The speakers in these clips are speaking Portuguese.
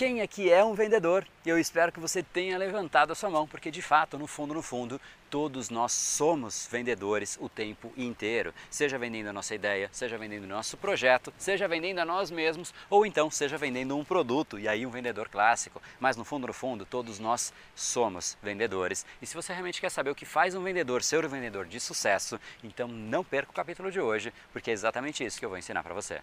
quem aqui é um vendedor? Eu espero que você tenha levantado a sua mão, porque de fato, no fundo, no fundo, todos nós somos vendedores o tempo inteiro. Seja vendendo a nossa ideia, seja vendendo o nosso projeto, seja vendendo a nós mesmos, ou então seja vendendo um produto, e aí um vendedor clássico. Mas no fundo, no fundo, todos nós somos vendedores. E se você realmente quer saber o que faz um vendedor ser um vendedor de sucesso, então não perca o capítulo de hoje, porque é exatamente isso que eu vou ensinar para você.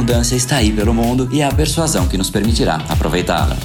abundância está aí pelo mundo e é a persuasão que nos permitirá aproveitá-la.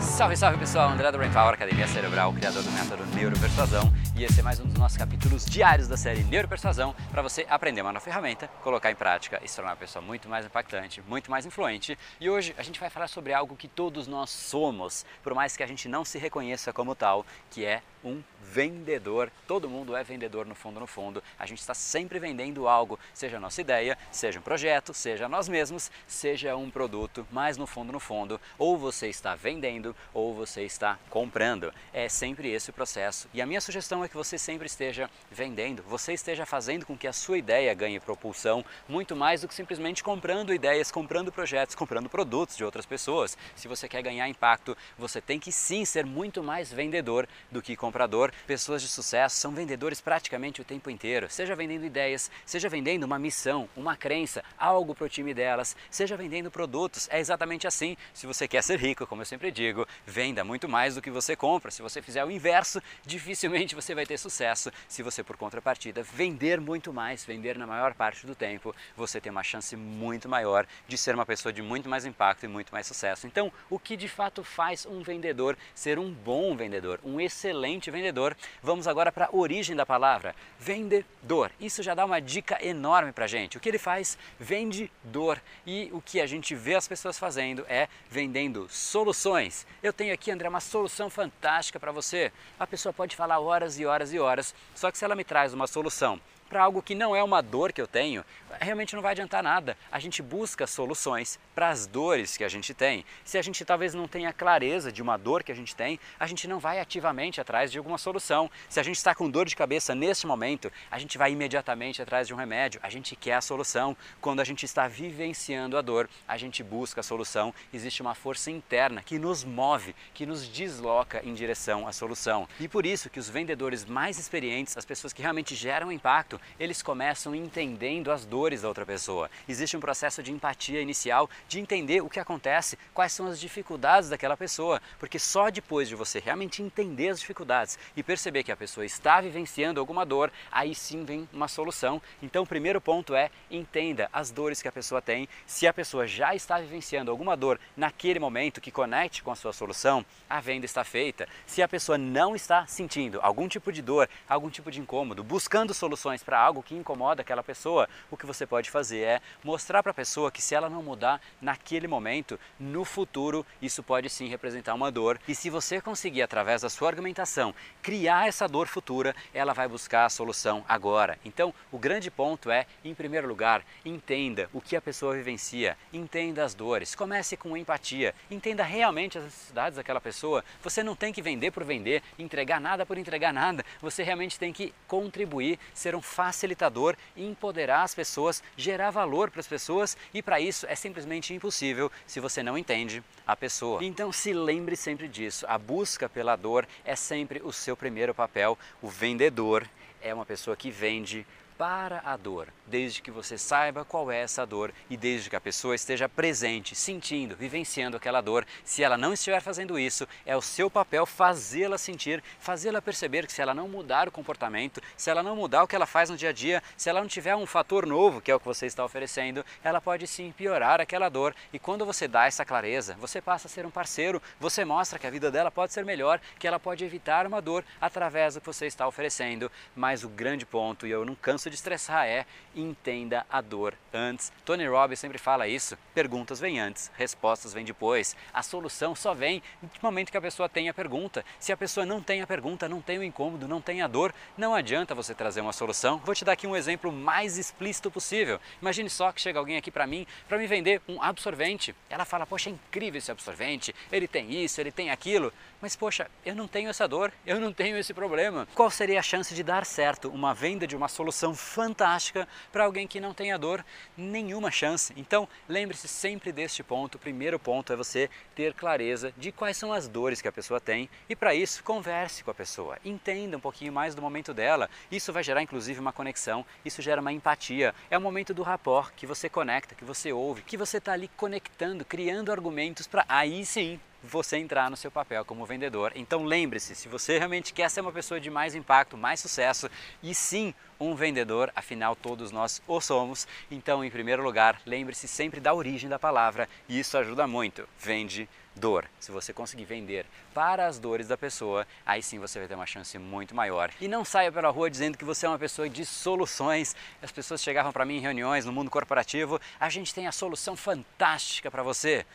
Salve, salve pessoal, André do Brain Power, Academia Cerebral, criador do método Neuropersuasão e esse é mais um dos nossos capítulos diários da série Neuropersuasão para você aprender uma nova ferramenta, colocar em prática e se tornar uma pessoa muito mais impactante, muito mais influente. E hoje a gente vai falar sobre algo que todos nós somos, por mais que a gente não se reconheça como tal, que é um vendedor. Todo mundo é vendedor no fundo, no fundo. A gente está sempre vendendo algo, seja a nossa ideia, seja um projeto, seja nós mesmos, seja um produto, mas no fundo, no fundo, ou você está vendendo ou você está comprando. É sempre esse o processo. E a minha sugestão é que você sempre esteja vendendo, você esteja fazendo com que a sua ideia ganhe propulsão muito mais do que simplesmente comprando ideias, comprando projetos, comprando produtos de outras pessoas. Se você quer ganhar impacto, você tem que sim ser muito mais vendedor do que comprador comprador, pessoas de sucesso são vendedores praticamente o tempo inteiro, seja vendendo ideias, seja vendendo uma missão, uma crença, algo para o time delas, seja vendendo produtos. É exatamente assim. Se você quer ser rico, como eu sempre digo, venda muito mais do que você compra. Se você fizer o inverso, dificilmente você vai ter sucesso. Se você, por contrapartida, vender muito mais, vender na maior parte do tempo, você tem uma chance muito maior de ser uma pessoa de muito mais impacto e muito mais sucesso. Então, o que de fato faz um vendedor ser um bom vendedor, um excelente vendedor. Vamos agora para a origem da palavra, vendedor. Isso já dá uma dica enorme para gente. O que ele faz? Vende dor. E o que a gente vê as pessoas fazendo é vendendo soluções. Eu tenho aqui, André, uma solução fantástica para você. A pessoa pode falar horas e horas e horas, só que se ela me traz uma solução para algo que não é uma dor que eu tenho, realmente não vai adiantar nada. A gente busca soluções para as dores que a gente tem. Se a gente talvez não tenha clareza de uma dor que a gente tem, a gente não vai ativamente atrás de alguma solução. Se a gente está com dor de cabeça neste momento, a gente vai imediatamente atrás de um remédio. A gente quer a solução. Quando a gente está vivenciando a dor, a gente busca a solução. Existe uma força interna que nos move, que nos desloca em direção à solução. E por isso que os vendedores mais experientes, as pessoas que realmente geram impacto, eles começam entendendo as dores da outra pessoa. Existe um processo de empatia inicial, de entender o que acontece, quais são as dificuldades daquela pessoa, porque só depois de você realmente entender as dificuldades e perceber que a pessoa está vivenciando alguma dor, aí sim vem uma solução. Então, o primeiro ponto é entenda as dores que a pessoa tem. Se a pessoa já está vivenciando alguma dor naquele momento que conecte com a sua solução, a venda está feita. Se a pessoa não está sentindo algum tipo de dor, algum tipo de incômodo, buscando soluções para algo que incomoda aquela pessoa, o que você pode fazer é mostrar para a pessoa que se ela não mudar naquele momento, no futuro isso pode sim representar uma dor. E se você conseguir através da sua argumentação criar essa dor futura, ela vai buscar a solução agora. Então, o grande ponto é, em primeiro lugar, entenda o que a pessoa vivencia, entenda as dores, comece com empatia, entenda realmente as necessidades daquela pessoa. Você não tem que vender por vender, entregar nada por entregar nada. Você realmente tem que contribuir, ser um facilitador, empoderar as pessoas, gerar valor para as pessoas e para isso é simplesmente impossível se você não entende a pessoa. Então se lembre sempre disso, a busca pela dor é sempre o seu primeiro papel. O vendedor é uma pessoa que vende para a dor, desde que você saiba qual é essa dor e desde que a pessoa esteja presente, sentindo, vivenciando aquela dor. Se ela não estiver fazendo isso, é o seu papel fazê-la sentir, fazê-la perceber que se ela não mudar o comportamento, se ela não mudar o que ela faz no dia a dia, se ela não tiver um fator novo, que é o que você está oferecendo, ela pode sim piorar aquela dor. E quando você dá essa clareza, você passa a ser um parceiro, você mostra que a vida dela pode ser melhor, que ela pode evitar uma dor através do que você está oferecendo. Mas o grande ponto, e eu não canso de estressar é entenda a dor antes. Tony Robbins sempre fala isso. Perguntas vêm antes, respostas vêm depois. A solução só vem no momento que a pessoa tem a pergunta. Se a pessoa não tem a pergunta, não tem o incômodo, não tem a dor, não adianta você trazer uma solução. Vou te dar aqui um exemplo mais explícito possível. Imagine só que chega alguém aqui para mim para me vender um absorvente. Ela fala: "Poxa, é incrível esse absorvente. Ele tem isso, ele tem aquilo". Mas poxa, eu não tenho essa dor, eu não tenho esse problema. Qual seria a chance de dar certo uma venda de uma solução fantástica para alguém que não tem a dor? Nenhuma chance. Então, lembre-se sempre deste ponto. O primeiro ponto é você ter clareza de quais são as dores que a pessoa tem e para isso converse com a pessoa, entenda um pouquinho mais do momento dela. Isso vai gerar inclusive uma conexão, isso gera uma empatia. É o momento do rapport que você conecta, que você ouve, que você está ali conectando, criando argumentos para aí sim você entrar no seu papel como vendedor. Então lembre-se, se você realmente quer ser uma pessoa de mais impacto, mais sucesso e sim um vendedor, afinal todos nós o somos, então em primeiro lugar, lembre-se sempre da origem da palavra e isso ajuda muito. Vende dor. Se você conseguir vender para as dores da pessoa, aí sim você vai ter uma chance muito maior. E não saia pela rua dizendo que você é uma pessoa de soluções. As pessoas chegavam para mim em reuniões no mundo corporativo, a gente tem a solução fantástica para você.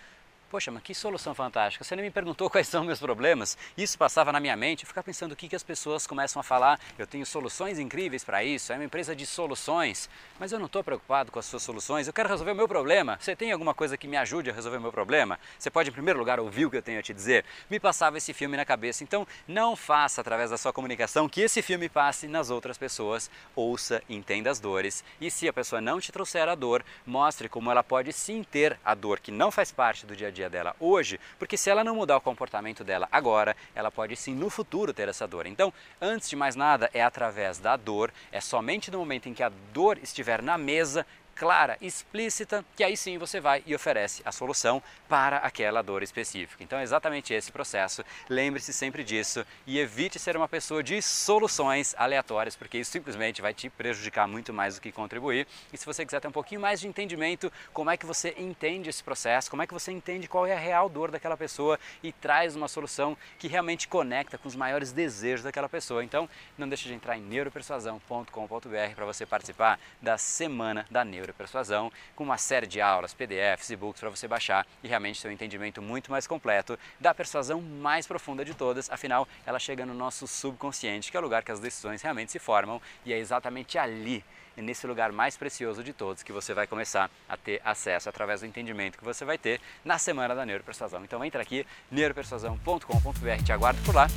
Poxa, mas que solução fantástica. Você nem me perguntou quais são meus problemas. Isso passava na minha mente. Eu ficava pensando o que, que as pessoas começam a falar. Eu tenho soluções incríveis para isso. É uma empresa de soluções. Mas eu não estou preocupado com as suas soluções. Eu quero resolver o meu problema. Você tem alguma coisa que me ajude a resolver o meu problema? Você pode, em primeiro lugar, ouvir o que eu tenho a te dizer. Me passava esse filme na cabeça. Então, não faça através da sua comunicação que esse filme passe nas outras pessoas. Ouça, entenda as dores. E se a pessoa não te trouxer a dor, mostre como ela pode sim ter a dor que não faz parte do dia a dia dia dela hoje, porque se ela não mudar o comportamento dela agora, ela pode sim no futuro ter essa dor. Então, antes de mais nada, é através da dor, é somente no momento em que a dor estiver na mesa clara, explícita, que aí sim você vai e oferece a solução para aquela dor específica. Então é exatamente esse processo. Lembre-se sempre disso e evite ser uma pessoa de soluções aleatórias, porque isso simplesmente vai te prejudicar muito mais do que contribuir. E se você quiser ter um pouquinho mais de entendimento, como é que você entende esse processo, como é que você entende qual é a real dor daquela pessoa e traz uma solução que realmente conecta com os maiores desejos daquela pessoa. Então, não deixe de entrar em neuropersuasão.com.br para você participar da semana da Neuro Persuasão, com uma série de aulas, PDFs e books para você baixar e realmente ter um entendimento muito mais completo da persuasão mais profunda de todas, afinal, ela chega no nosso subconsciente, que é o lugar que as decisões realmente se formam, e é exatamente ali nesse lugar mais precioso de todos que você vai começar a ter acesso através do entendimento que você vai ter na semana da Neuropersuasão. Então entra aqui, neuropersuasão.com.br, te aguardo por lá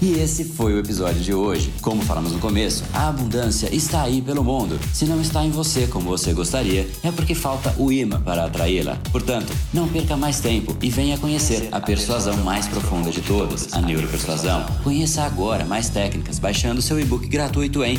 e esse foi o episódio de hoje. Como falamos no começo, a abundância está aí pelo mundo. Se não está em você como você gostaria, é porque falta o imã para atraí-la. Portanto, não perca mais tempo e venha conhecer a persuasão mais profunda de todas, a neuropersuasão. Conheça agora mais técnicas baixando seu e-book gratuito em